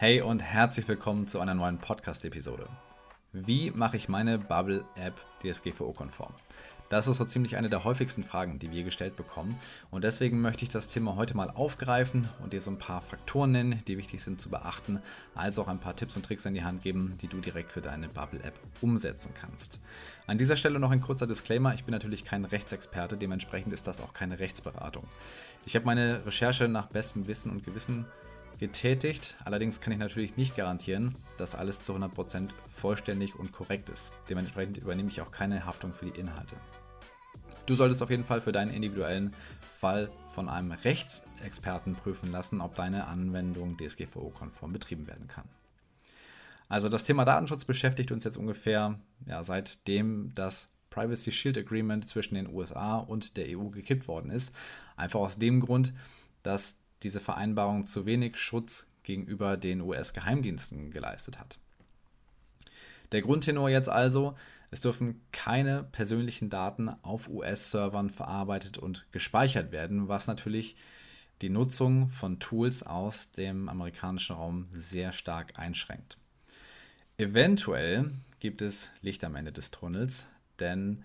Hey und herzlich willkommen zu einer neuen Podcast-Episode. Wie mache ich meine Bubble-App DSGVO-konform? Das ist so ziemlich eine der häufigsten Fragen, die wir gestellt bekommen. Und deswegen möchte ich das Thema heute mal aufgreifen und dir so ein paar Faktoren nennen, die wichtig sind zu beachten, als auch ein paar Tipps und Tricks in die Hand geben, die du direkt für deine Bubble-App umsetzen kannst. An dieser Stelle noch ein kurzer Disclaimer. Ich bin natürlich kein Rechtsexperte, dementsprechend ist das auch keine Rechtsberatung. Ich habe meine Recherche nach bestem Wissen und Gewissen getätigt. Allerdings kann ich natürlich nicht garantieren, dass alles zu 100% vollständig und korrekt ist. Dementsprechend übernehme ich auch keine Haftung für die Inhalte. Du solltest auf jeden Fall für deinen individuellen Fall von einem Rechtsexperten prüfen lassen, ob deine Anwendung DSGVO-konform betrieben werden kann. Also das Thema Datenschutz beschäftigt uns jetzt ungefähr ja, seitdem das Privacy Shield Agreement zwischen den USA und der EU gekippt worden ist. Einfach aus dem Grund, dass diese Vereinbarung zu wenig Schutz gegenüber den US-Geheimdiensten geleistet hat. Der Grundtenor jetzt also, es dürfen keine persönlichen Daten auf US-Servern verarbeitet und gespeichert werden, was natürlich die Nutzung von Tools aus dem amerikanischen Raum sehr stark einschränkt. Eventuell gibt es Licht am Ende des Tunnels, denn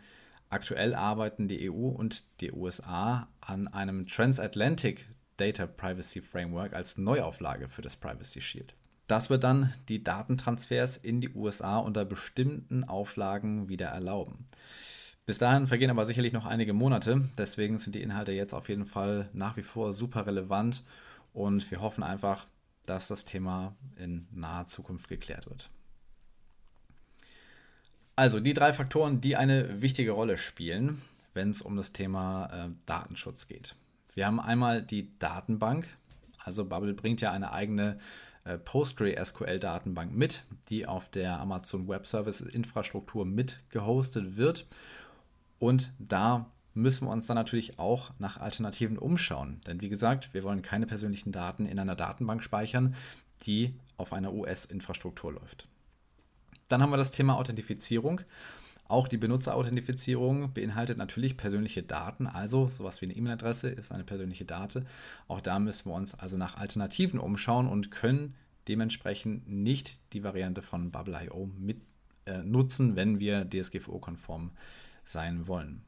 aktuell arbeiten die EU und die USA an einem Transatlantic Data Privacy Framework als Neuauflage für das Privacy Shield. Das wird dann die Datentransfers in die USA unter bestimmten Auflagen wieder erlauben. Bis dahin vergehen aber sicherlich noch einige Monate, deswegen sind die Inhalte jetzt auf jeden Fall nach wie vor super relevant und wir hoffen einfach, dass das Thema in naher Zukunft geklärt wird. Also die drei Faktoren, die eine wichtige Rolle spielen, wenn es um das Thema äh, Datenschutz geht. Wir haben einmal die Datenbank. Also Bubble bringt ja eine eigene äh, PostgreSQL-Datenbank mit, die auf der Amazon Web Service-Infrastruktur mit gehostet wird. Und da müssen wir uns dann natürlich auch nach Alternativen umschauen. Denn wie gesagt, wir wollen keine persönlichen Daten in einer Datenbank speichern, die auf einer US-Infrastruktur läuft. Dann haben wir das Thema Authentifizierung. Auch die Benutzerauthentifizierung beinhaltet natürlich persönliche Daten, also sowas wie eine E-Mail-Adresse ist eine persönliche Date. Auch da müssen wir uns also nach Alternativen umschauen und können dementsprechend nicht die Variante von Bubble.io mit äh, nutzen, wenn wir DSGVO-konform sein wollen.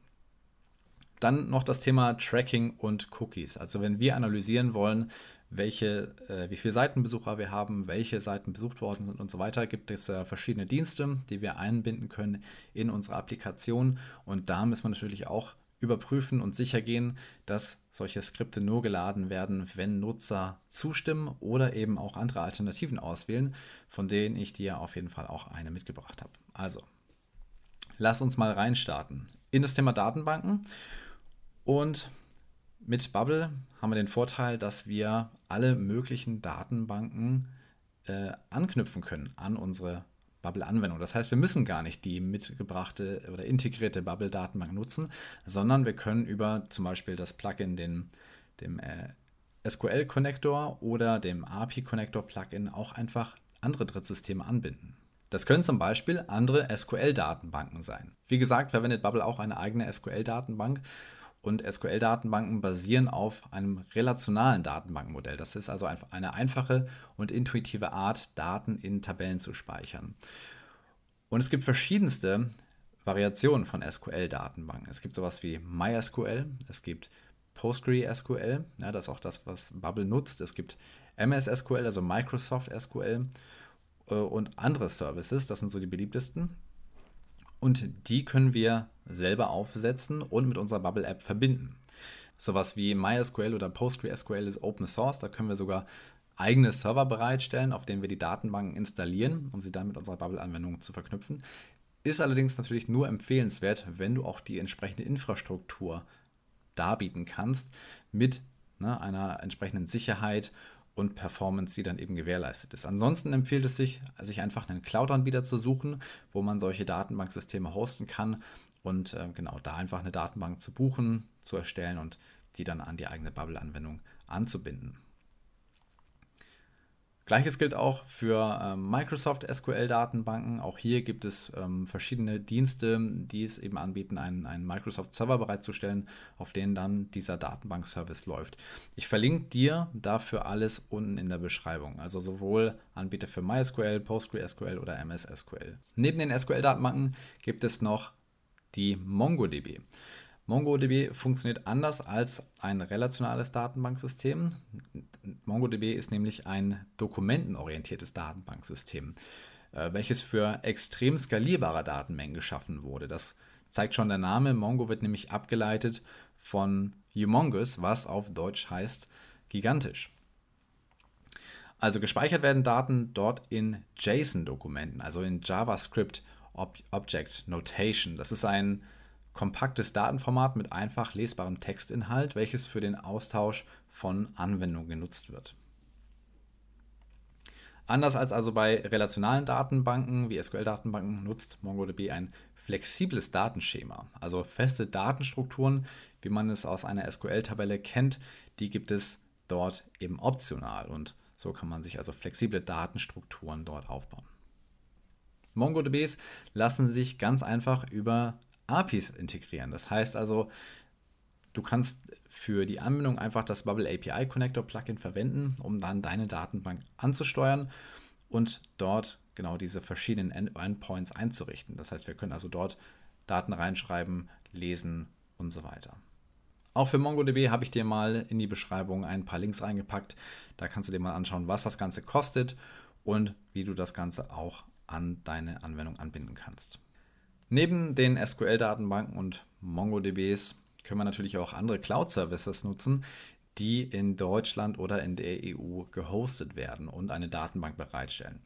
Dann noch das Thema Tracking und Cookies. Also wenn wir analysieren wollen, welche, äh, wie viele Seitenbesucher wir haben, welche Seiten besucht worden sind und so weiter, gibt es äh, verschiedene Dienste, die wir einbinden können in unsere Applikation. Und da müssen wir natürlich auch überprüfen und sicher gehen, dass solche Skripte nur geladen werden, wenn Nutzer zustimmen oder eben auch andere Alternativen auswählen, von denen ich dir auf jeden Fall auch eine mitgebracht habe. Also, lass uns mal reinstarten in das Thema Datenbanken und mit Bubble haben wir den Vorteil, dass wir alle möglichen Datenbanken äh, anknüpfen können an unsere Bubble-Anwendung. Das heißt, wir müssen gar nicht die mitgebrachte oder integrierte Bubble-Datenbank nutzen, sondern wir können über zum Beispiel das Plugin, den, dem äh, SQL-Connector oder dem API-Connector-Plugin auch einfach andere Drittsysteme anbinden. Das können zum Beispiel andere SQL-Datenbanken sein. Wie gesagt, verwendet Bubble auch eine eigene SQL-Datenbank und SQL-Datenbanken basieren auf einem relationalen Datenbankenmodell. Das ist also eine einfache und intuitive Art, Daten in Tabellen zu speichern. Und es gibt verschiedenste Variationen von SQL-Datenbanken. Es gibt sowas wie MySQL, es gibt PostgreSQL, ja, das ist auch das, was Bubble nutzt. Es gibt MS SQL, also Microsoft SQL äh, und andere Services, das sind so die beliebtesten. Und die können wir selber aufsetzen und mit unserer Bubble-App verbinden. Sowas wie MySQL oder PostgreSQL ist Open Source. Da können wir sogar eigene Server bereitstellen, auf denen wir die Datenbanken installieren, um sie dann mit unserer Bubble-Anwendung zu verknüpfen. Ist allerdings natürlich nur empfehlenswert, wenn du auch die entsprechende Infrastruktur darbieten kannst mit ne, einer entsprechenden Sicherheit und Performance, die dann eben gewährleistet ist. Ansonsten empfiehlt es sich, sich einfach einen Cloud-Anbieter zu suchen, wo man solche Datenbanksysteme hosten kann und äh, genau da einfach eine Datenbank zu buchen, zu erstellen und die dann an die eigene Bubble-Anwendung anzubinden. Gleiches gilt auch für ähm, Microsoft SQL-Datenbanken. Auch hier gibt es ähm, verschiedene Dienste, die es eben anbieten, einen, einen Microsoft-Server bereitzustellen, auf denen dann dieser Datenbank-Service läuft. Ich verlinke dir dafür alles unten in der Beschreibung. Also sowohl Anbieter für MySQL, PostgreSQL oder MS SQL. Neben den SQL-Datenbanken gibt es noch die MongoDB. MongoDB funktioniert anders als ein relationales Datenbanksystem. MongoDB ist nämlich ein dokumentenorientiertes Datenbanksystem, äh, welches für extrem skalierbare Datenmengen geschaffen wurde. Das zeigt schon der Name. Mongo wird nämlich abgeleitet von humongous, was auf Deutsch heißt gigantisch. Also gespeichert werden Daten dort in JSON-Dokumenten, also in JavaScript Object Notation. Das ist ein kompaktes Datenformat mit einfach lesbarem Textinhalt, welches für den Austausch von Anwendungen genutzt wird. Anders als also bei relationalen Datenbanken wie SQL-Datenbanken nutzt MongoDB ein flexibles Datenschema, also feste Datenstrukturen, wie man es aus einer SQL-Tabelle kennt, die gibt es dort eben optional und so kann man sich also flexible Datenstrukturen dort aufbauen. MongoDBs lassen sich ganz einfach über APIs integrieren. Das heißt also, du kannst für die Anwendung einfach das Bubble API Connector Plugin verwenden, um dann deine Datenbank anzusteuern und dort genau diese verschiedenen Endpoints einzurichten. Das heißt, wir können also dort Daten reinschreiben, lesen und so weiter. Auch für MongoDB habe ich dir mal in die Beschreibung ein paar Links reingepackt. Da kannst du dir mal anschauen, was das Ganze kostet und wie du das Ganze auch an deine Anwendung anbinden kannst. Neben den SQL-Datenbanken und MongoDBs können wir natürlich auch andere Cloud-Services nutzen, die in Deutschland oder in der EU gehostet werden und eine Datenbank bereitstellen.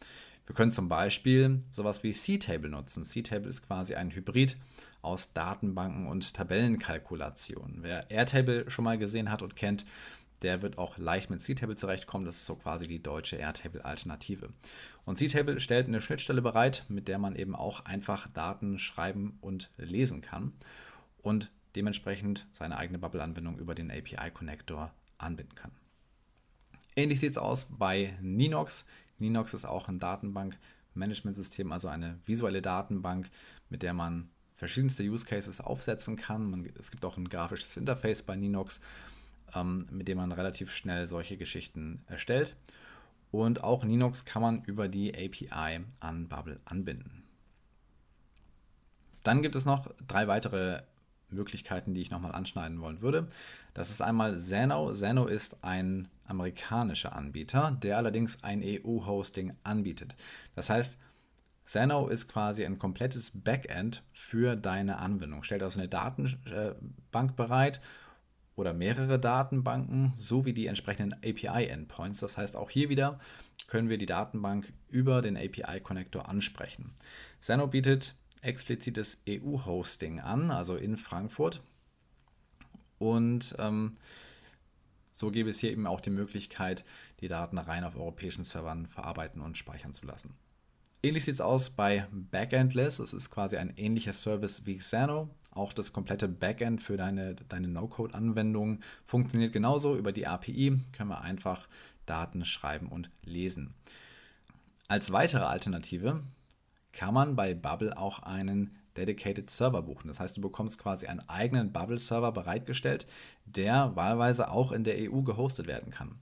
Wir können zum Beispiel sowas wie C-Table nutzen. C-Table ist quasi ein Hybrid aus Datenbanken und Tabellenkalkulationen. Wer Airtable schon mal gesehen hat und kennt, der wird auch leicht mit C-Table zurechtkommen. Das ist so quasi die deutsche Airtable-Alternative. Und C-Table stellt eine Schnittstelle bereit, mit der man eben auch einfach Daten schreiben und lesen kann und dementsprechend seine eigene Bubble-Anwendung über den API-Connector anbinden kann. Ähnlich sieht es aus bei Ninox. Ninox ist auch ein Datenbank-Management-System, also eine visuelle Datenbank, mit der man verschiedenste Use Cases aufsetzen kann. Man, es gibt auch ein grafisches Interface bei Ninox ähm, mit dem man relativ schnell solche Geschichten erstellt. Und auch Linux kann man über die API an Bubble anbinden. Dann gibt es noch drei weitere Möglichkeiten, die ich nochmal anschneiden wollen würde. Das ist einmal Zeno. Zeno ist ein amerikanischer Anbieter, der allerdings ein EU-Hosting anbietet. Das heißt, Zeno ist quasi ein komplettes Backend für deine Anwendung. Stellt also eine Datenbank bereit oder mehrere Datenbanken sowie die entsprechenden API-Endpoints. Das heißt, auch hier wieder können wir die Datenbank über den API-Connector ansprechen. Zeno bietet explizites EU-Hosting an, also in Frankfurt. Und ähm, so gäbe es hier eben auch die Möglichkeit, die Daten rein auf europäischen Servern verarbeiten und speichern zu lassen. Ähnlich sieht es aus bei Backendless. Es ist quasi ein ähnlicher Service wie Xano. Auch das komplette Backend für deine, deine No-Code-Anwendung funktioniert genauso. Über die API können wir einfach Daten schreiben und lesen. Als weitere Alternative kann man bei Bubble auch einen Dedicated Server buchen. Das heißt, du bekommst quasi einen eigenen Bubble-Server bereitgestellt, der wahlweise auch in der EU gehostet werden kann.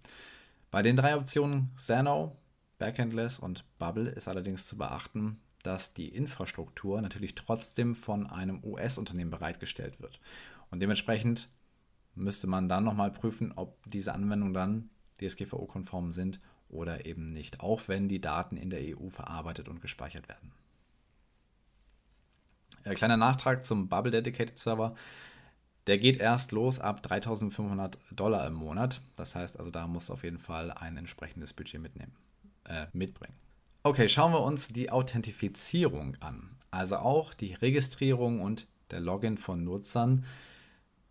Bei den drei Optionen Xano, Backendless und Bubble ist allerdings zu beachten, dass die Infrastruktur natürlich trotzdem von einem US-Unternehmen bereitgestellt wird. Und dementsprechend müsste man dann nochmal prüfen, ob diese Anwendungen dann DSGVO-konform sind oder eben nicht, auch wenn die Daten in der EU verarbeitet und gespeichert werden. Ein kleiner Nachtrag zum Bubble Dedicated Server. Der geht erst los ab 3500 Dollar im Monat. Das heißt also, da muss auf jeden Fall ein entsprechendes Budget mitnehmen, äh, mitbringen. Okay, schauen wir uns die Authentifizierung an. Also auch die Registrierung und der Login von Nutzern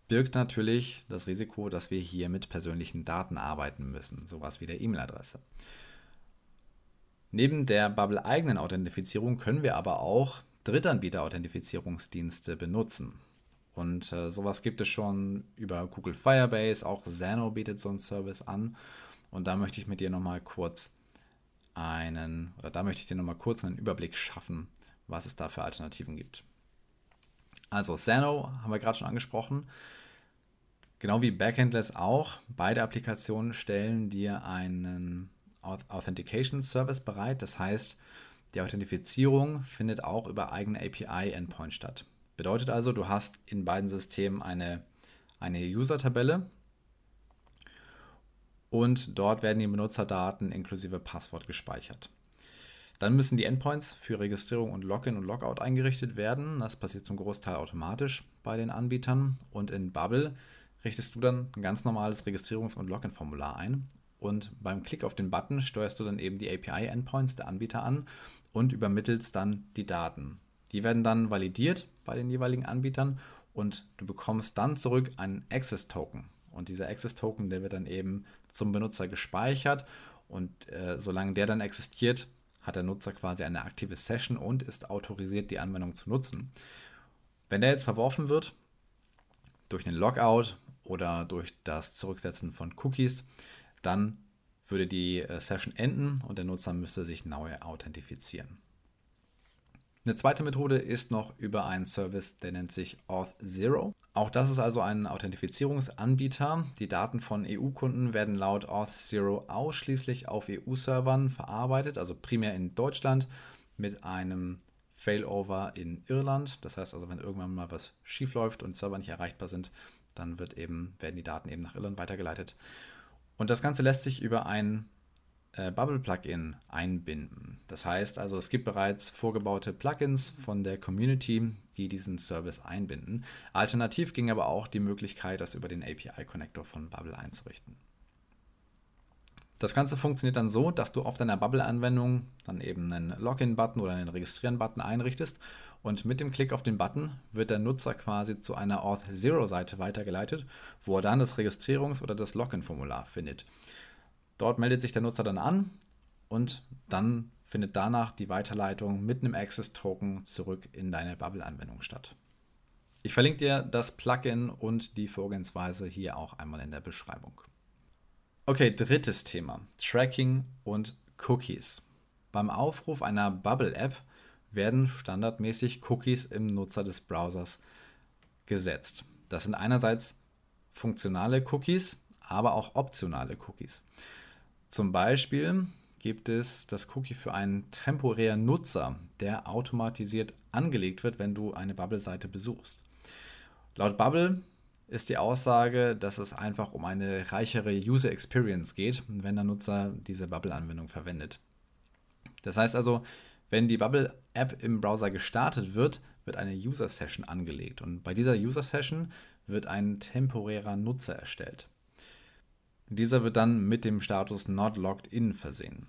birgt natürlich das Risiko, dass wir hier mit persönlichen Daten arbeiten müssen, sowas wie der E-Mail-Adresse. Neben der Bubble-eigenen Authentifizierung können wir aber auch Drittanbieter-Authentifizierungsdienste benutzen. Und äh, sowas gibt es schon über Google Firebase, auch Xano bietet so einen Service an. Und da möchte ich mit dir nochmal kurz einen, oder da möchte ich dir nochmal kurz einen Überblick schaffen, was es da für Alternativen gibt. Also Sano haben wir gerade schon angesprochen. Genau wie Backendless auch. Beide Applikationen stellen dir einen Authentication Service bereit. Das heißt, die Authentifizierung findet auch über eigene API-Endpoints statt. Bedeutet also, du hast in beiden Systemen eine, eine User-Tabelle und dort werden die Benutzerdaten inklusive Passwort gespeichert. Dann müssen die Endpoints für Registrierung und Login und Logout eingerichtet werden. Das passiert zum Großteil automatisch bei den Anbietern. Und in Bubble richtest du dann ein ganz normales Registrierungs- und Login-Formular ein. Und beim Klick auf den Button steuerst du dann eben die API-Endpoints der Anbieter an und übermittelst dann die Daten. Die werden dann validiert bei den jeweiligen Anbietern und du bekommst dann zurück einen Access-Token. Und dieser Access-Token, der wird dann eben zum Benutzer gespeichert und äh, solange der dann existiert, hat der Nutzer quasi eine aktive Session und ist autorisiert, die Anwendung zu nutzen. Wenn der jetzt verworfen wird, durch einen Logout oder durch das Zurücksetzen von Cookies, dann würde die äh, Session enden und der Nutzer müsste sich neu authentifizieren. Eine zweite Methode ist noch über einen Service, der nennt sich Auth0. Auch das ist also ein Authentifizierungsanbieter. Die Daten von EU-Kunden werden laut Auth0 ausschließlich auf EU-Servern verarbeitet, also primär in Deutschland mit einem Failover in Irland. Das heißt also, wenn irgendwann mal was schief läuft und Server nicht erreichbar sind, dann wird eben, werden die Daten eben nach Irland weitergeleitet. Und das Ganze lässt sich über ein äh, Bubble-Plugin einbinden. Das heißt also, es gibt bereits vorgebaute Plugins von der Community, die diesen Service einbinden. Alternativ ging aber auch die Möglichkeit, das über den API-Connector von Bubble einzurichten. Das Ganze funktioniert dann so, dass du auf deiner Bubble-Anwendung dann eben einen Login-Button oder einen Registrieren-Button einrichtest und mit dem Klick auf den Button wird der Nutzer quasi zu einer Auth0-Seite weitergeleitet, wo er dann das Registrierungs- oder das Login-Formular findet. Dort meldet sich der Nutzer dann an und dann findet danach die Weiterleitung mit einem Access-Token zurück in deine Bubble-Anwendung statt. Ich verlinke dir das Plugin und die Vorgehensweise hier auch einmal in der Beschreibung. Okay, drittes Thema: Tracking und Cookies. Beim Aufruf einer Bubble-App werden standardmäßig Cookies im Nutzer des Browsers gesetzt. Das sind einerseits funktionale Cookies, aber auch optionale Cookies. Zum Beispiel gibt es das Cookie für einen temporären Nutzer, der automatisiert angelegt wird, wenn du eine Bubble-Seite besuchst. Laut Bubble ist die Aussage, dass es einfach um eine reichere User Experience geht, wenn der Nutzer diese Bubble-Anwendung verwendet. Das heißt also, wenn die Bubble-App im Browser gestartet wird, wird eine User-Session angelegt und bei dieser User-Session wird ein temporärer Nutzer erstellt. Dieser wird dann mit dem Status Not Logged In versehen.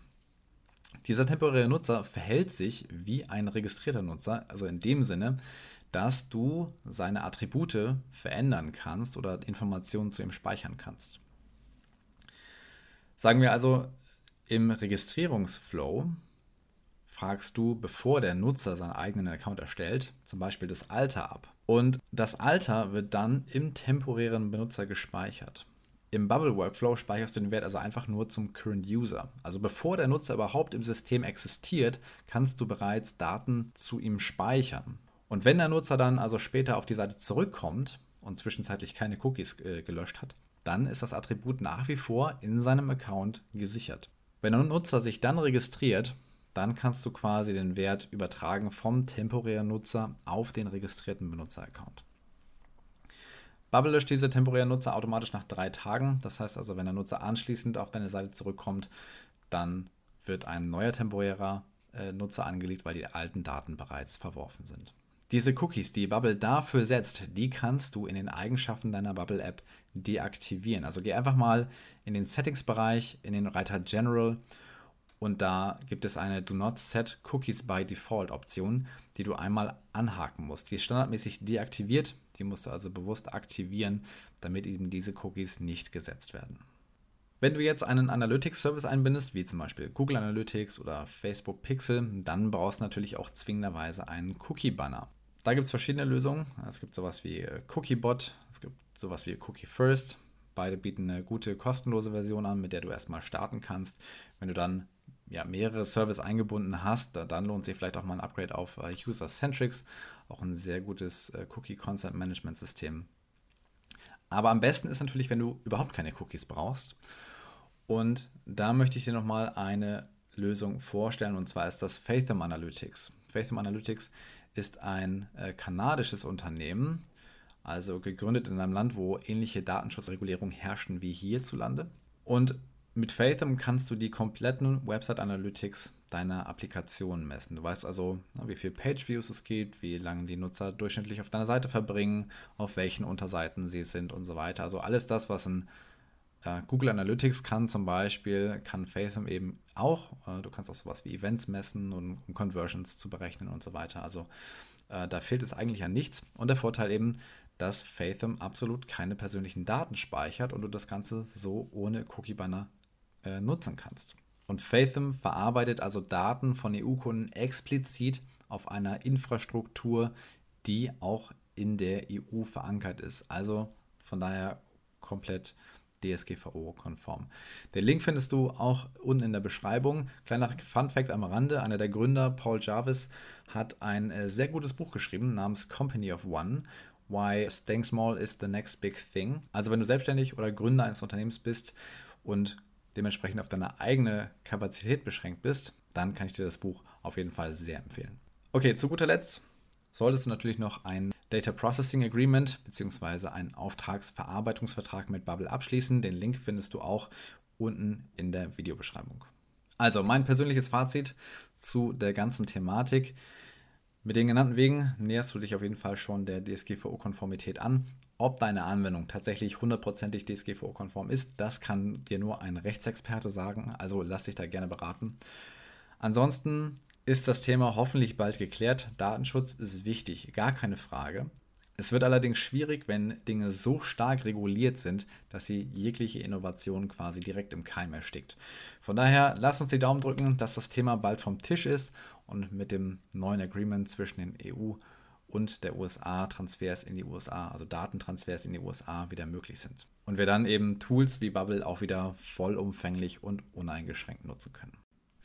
Dieser temporäre Nutzer verhält sich wie ein registrierter Nutzer, also in dem Sinne, dass du seine Attribute verändern kannst oder Informationen zu ihm speichern kannst. Sagen wir also, im Registrierungsflow fragst du, bevor der Nutzer seinen eigenen Account erstellt, zum Beispiel das Alter ab. Und das Alter wird dann im temporären Benutzer gespeichert. Im Bubble Workflow speicherst du den Wert also einfach nur zum Current User. Also bevor der Nutzer überhaupt im System existiert, kannst du bereits Daten zu ihm speichern. Und wenn der Nutzer dann also später auf die Seite zurückkommt und zwischenzeitlich keine Cookies äh, gelöscht hat, dann ist das Attribut nach wie vor in seinem Account gesichert. Wenn der Nutzer sich dann registriert, dann kannst du quasi den Wert übertragen vom temporären Nutzer auf den registrierten Benutzer-Account. Bubble löscht diese temporären Nutzer automatisch nach drei Tagen. Das heißt also, wenn der Nutzer anschließend auf deine Seite zurückkommt, dann wird ein neuer temporärer äh, Nutzer angelegt, weil die alten Daten bereits verworfen sind. Diese Cookies, die Bubble dafür setzt, die kannst du in den Eigenschaften deiner Bubble-App deaktivieren. Also geh einfach mal in den Settings-Bereich, in den Reiter General und da gibt es eine Do Not Set Cookies by Default Option, die du einmal anhaken musst. Die ist standardmäßig deaktiviert, die musst du also bewusst aktivieren, damit eben diese Cookies nicht gesetzt werden. Wenn du jetzt einen Analytics-Service einbindest, wie zum Beispiel Google Analytics oder Facebook Pixel, dann brauchst du natürlich auch zwingenderweise einen Cookie-Banner. Da gibt es verschiedene Lösungen. Es gibt sowas wie äh, Cookiebot, es gibt sowas wie Cookie First. Beide bieten eine gute kostenlose Version an, mit der du erstmal starten kannst. Wenn du dann ja, mehrere Services eingebunden hast, dann lohnt sich vielleicht auch mal ein Upgrade auf äh, User-Centrics, auch ein sehr gutes äh, Cookie-Consent-Management-System. Aber am besten ist natürlich, wenn du überhaupt keine Cookies brauchst. Und da möchte ich dir nochmal eine Lösung vorstellen, und zwar ist das Fathom Analytics. Fathom Analytics ist ein äh, kanadisches Unternehmen, also gegründet in einem Land, wo ähnliche Datenschutzregulierungen herrschen wie hierzulande. Und mit Fathom kannst du die kompletten Website Analytics deiner Applikation messen. Du weißt also, wie viele Page-Views es gibt, wie lange die Nutzer durchschnittlich auf deiner Seite verbringen, auf welchen Unterseiten sie sind und so weiter. Also alles das, was ein äh, Google Analytics kann zum Beispiel, kann Fathom eben auch. Äh, du kannst auch sowas wie Events messen und um Conversions zu berechnen und so weiter. Also äh, da fehlt es eigentlich an nichts. Und der Vorteil eben, dass Fathom absolut keine persönlichen Daten speichert und du das Ganze so ohne Cookie-Banner äh, nutzen kannst. Und Fathom verarbeitet also Daten von EU-Kunden explizit auf einer Infrastruktur, die auch in der EU verankert ist. Also von daher komplett DSGVO-konform. Den Link findest du auch unten in der Beschreibung. Kleiner Fun-Fact am Rande: Einer der Gründer, Paul Jarvis, hat ein äh, sehr gutes Buch geschrieben namens Company of One. Why Staying Small is the Next Big Thing. Also, wenn du selbstständig oder Gründer eines Unternehmens bist und dementsprechend auf deine eigene Kapazität beschränkt bist, dann kann ich dir das Buch auf jeden Fall sehr empfehlen. Okay, zu guter Letzt solltest du natürlich noch ein Data Processing Agreement bzw. einen Auftragsverarbeitungsvertrag mit Bubble abschließen. Den Link findest du auch unten in der Videobeschreibung. Also mein persönliches Fazit zu der ganzen Thematik. Mit den genannten Wegen näherst du dich auf jeden Fall schon der DSGVO-Konformität an. Ob deine Anwendung tatsächlich hundertprozentig DSGVO-konform ist, das kann dir nur ein Rechtsexperte sagen. Also lass dich da gerne beraten. Ansonsten ist das Thema hoffentlich bald geklärt. Datenschutz ist wichtig, gar keine Frage. Es wird allerdings schwierig, wenn Dinge so stark reguliert sind, dass sie jegliche Innovation quasi direkt im Keim erstickt. Von daher lasst uns die Daumen drücken, dass das Thema bald vom Tisch ist und mit dem neuen Agreement zwischen den EU und der USA Transfers in die USA, also Datentransfers in die USA wieder möglich sind. Und wir dann eben Tools wie Bubble auch wieder vollumfänglich und uneingeschränkt nutzen können.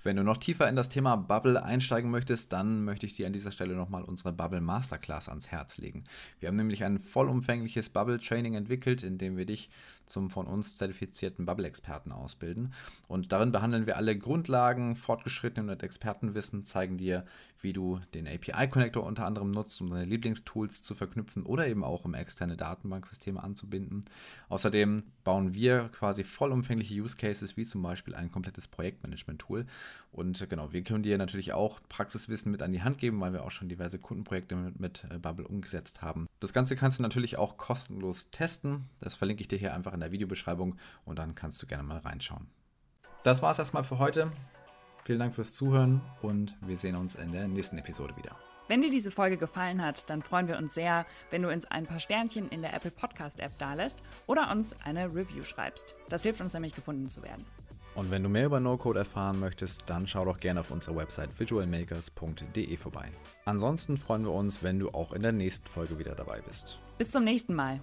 Wenn du noch tiefer in das Thema Bubble einsteigen möchtest, dann möchte ich dir an dieser Stelle nochmal unsere Bubble Masterclass ans Herz legen. Wir haben nämlich ein vollumfängliches Bubble Training entwickelt, in dem wir dich zum von uns zertifizierten Bubble-Experten ausbilden. Und darin behandeln wir alle Grundlagen, fortgeschrittenen und Expertenwissen, zeigen dir, wie du den API-Connector unter anderem nutzt, um deine Lieblingstools zu verknüpfen oder eben auch um externe Datenbanksysteme anzubinden. Außerdem bauen wir quasi vollumfängliche Use Cases, wie zum Beispiel ein komplettes Projektmanagement-Tool. Und genau, wir können dir natürlich auch Praxiswissen mit an die Hand geben, weil wir auch schon diverse Kundenprojekte mit, mit äh, Bubble umgesetzt haben. Das Ganze kannst du natürlich auch kostenlos testen. Das verlinke ich dir hier einfach in der Videobeschreibung und dann kannst du gerne mal reinschauen. Das war es erstmal für heute. Vielen Dank fürs Zuhören und wir sehen uns in der nächsten Episode wieder. Wenn dir diese Folge gefallen hat, dann freuen wir uns sehr, wenn du uns ein paar Sternchen in der Apple Podcast App dalässt oder uns eine Review schreibst. Das hilft uns nämlich gefunden zu werden. Und wenn du mehr über No-Code erfahren möchtest, dann schau doch gerne auf unserer Website visualmakers.de vorbei. Ansonsten freuen wir uns, wenn du auch in der nächsten Folge wieder dabei bist. Bis zum nächsten Mal.